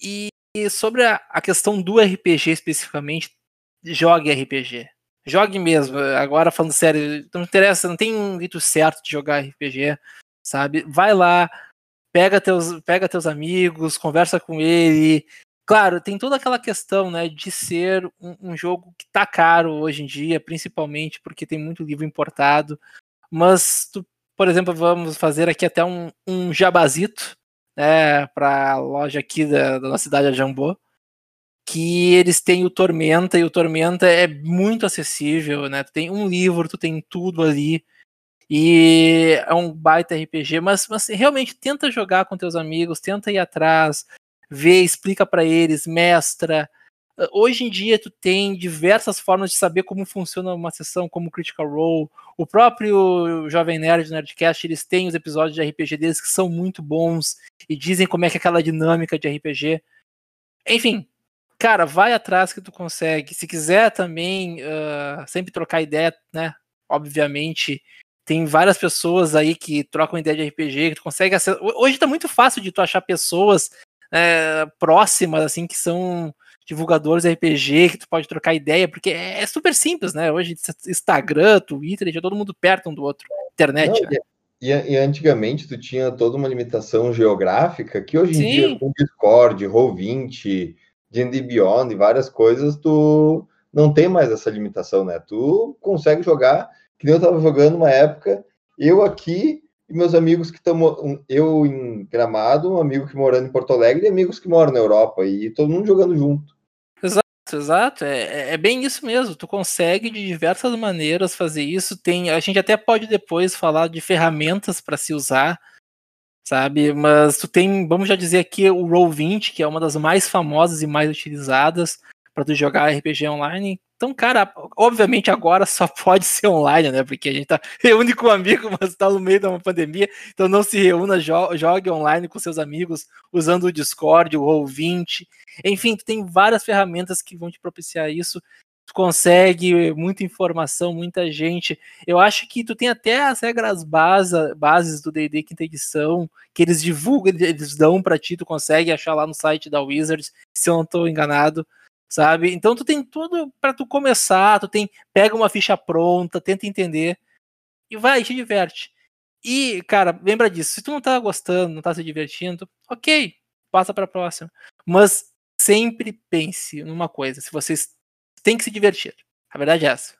E, sobre a, a questão do RPG especificamente, jogue RPG. Jogue mesmo. Agora falando sério, não interessa, não tem um jeito certo de jogar RPG, sabe? Vai lá, pega teus, pega teus amigos, conversa com ele. Claro, tem toda aquela questão, né, de ser um, um, jogo que tá caro hoje em dia, principalmente porque tem muito livro importado. Mas tu, por exemplo, vamos fazer aqui até um, um jabazito, né, para a loja aqui da, da nossa cidade, a Jambô, que eles têm o Tormenta e o Tormenta é muito acessível, né? Tu tem um livro, tu tem tudo ali e é um baita RPG, mas, mas realmente tenta jogar com teus amigos, tenta ir atrás, vê, explica para eles, mestra. Hoje em dia tu tem diversas formas de saber como funciona uma sessão, como Critical Role. O próprio Jovem Nerd Nerdcast, eles têm os episódios de RPG deles que são muito bons e dizem como é que é aquela dinâmica de RPG. Enfim, cara, vai atrás que tu consegue. Se quiser também uh, sempre trocar ideia, né? Obviamente, tem várias pessoas aí que trocam ideia de RPG, que tu consegue acessar. Hoje tá muito fácil de tu achar pessoas é, próximas, assim, que são divulgadores RPG, que tu pode trocar ideia, porque é, é super simples, né? Hoje, Instagram, Twitter, já todo mundo perto um do outro. Internet, Não, né? E, e, antigamente tu tinha toda uma limitação geográfica que hoje em Sim. dia, com Discord, Roll20, D&D Beyond e várias coisas, tu não tem mais essa limitação, né? Tu consegue jogar, que nem eu tava jogando uma época, eu aqui e meus amigos que estão. Eu em Gramado, um amigo que morando em Porto Alegre e amigos que moram na Europa, e todo mundo jogando junto. Exato. É, é, é bem isso mesmo. Tu consegue de diversas maneiras fazer isso. Tem, a gente até pode depois falar de ferramentas para se usar, sabe? Mas tu tem, vamos já dizer aqui, o Roll20, que é uma das mais famosas e mais utilizadas para tu jogar RPG online. Então, cara, obviamente agora só <laughs> pode ser online, né? Porque a gente tá <laughs> reúne com um amigo, mas tá no meio de uma pandemia, então não se reúna, jo jogue online com seus amigos usando o Discord, o Roll20. Enfim, tu tem várias ferramentas que vão te propiciar isso. Tu consegue muita informação, muita gente. Eu acho que tu tem até as regras base, bases do D&D quinta edição, que eles divulgam, eles dão para ti, tu consegue achar lá no site da Wizards, se eu não estou enganado sabe? Então tu tem tudo para tu começar, tu tem pega uma ficha pronta, tenta entender e vai, te diverte. E, cara, lembra disso, se tu não tá gostando, não tá se divertindo, OK, passa para próxima. Mas sempre pense numa coisa, se vocês têm que se divertir. A verdade é essa.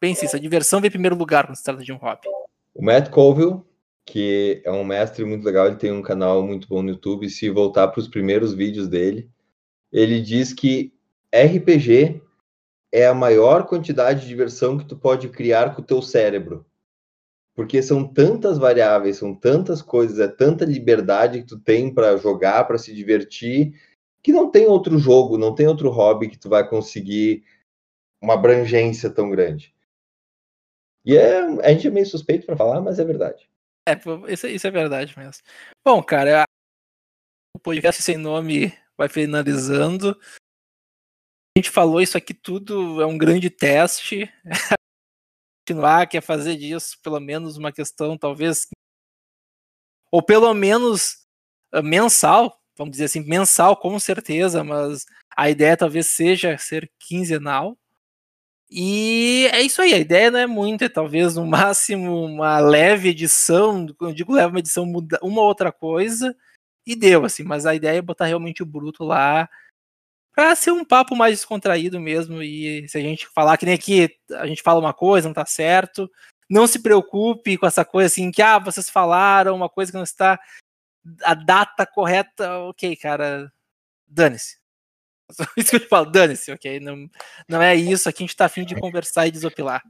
Pense isso, a diversão vem em primeiro lugar quando se trata de um hobby. O Matt Colville, que é um mestre muito legal, ele tem um canal muito bom no YouTube, se voltar para os primeiros vídeos dele, ele diz que RPG é a maior quantidade de diversão que tu pode criar com o teu cérebro. Porque são tantas variáveis, são tantas coisas, é tanta liberdade que tu tem para jogar, para se divertir, que não tem outro jogo, não tem outro hobby que tu vai conseguir uma abrangência tão grande. E é, a gente é meio suspeito para falar, mas é verdade. É, isso, isso é verdade mesmo. Bom, cara, o podcast sem nome vai finalizando a gente falou isso aqui tudo é um grande teste. <laughs> Continuar, quer fazer disso pelo menos uma questão, talvez, ou pelo menos uh, mensal, vamos dizer assim, mensal com certeza, mas a ideia talvez seja ser quinzenal. E é isso aí, a ideia não é muito, é talvez no <laughs> máximo uma leve edição, quando eu digo leve uma edição, muda uma outra coisa, e deu, assim, mas a ideia é botar realmente o bruto lá, para ser um papo mais descontraído mesmo. E se a gente falar que nem aqui, a gente fala uma coisa, não tá certo. Não se preocupe com essa coisa assim, que ah, vocês falaram uma coisa que não está a data correta. Ok, cara, dane-se. <laughs> Isso que eu te falo, dane-se, ok? Não, não é isso, aqui a gente tá afim de conversar e desopilar.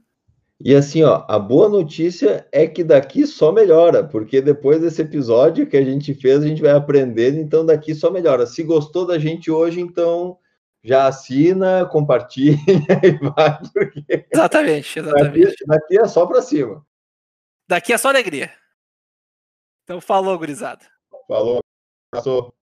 E assim, ó, a boa notícia é que daqui só melhora, porque depois desse episódio que a gente fez, a gente vai aprendendo, então daqui só melhora. Se gostou da gente hoje, então já assina, <laughs> compartilha e vai. Porque exatamente, exatamente. Daqui, daqui é só para cima. Daqui é só alegria. Então falou, gurizada. Falou, passou.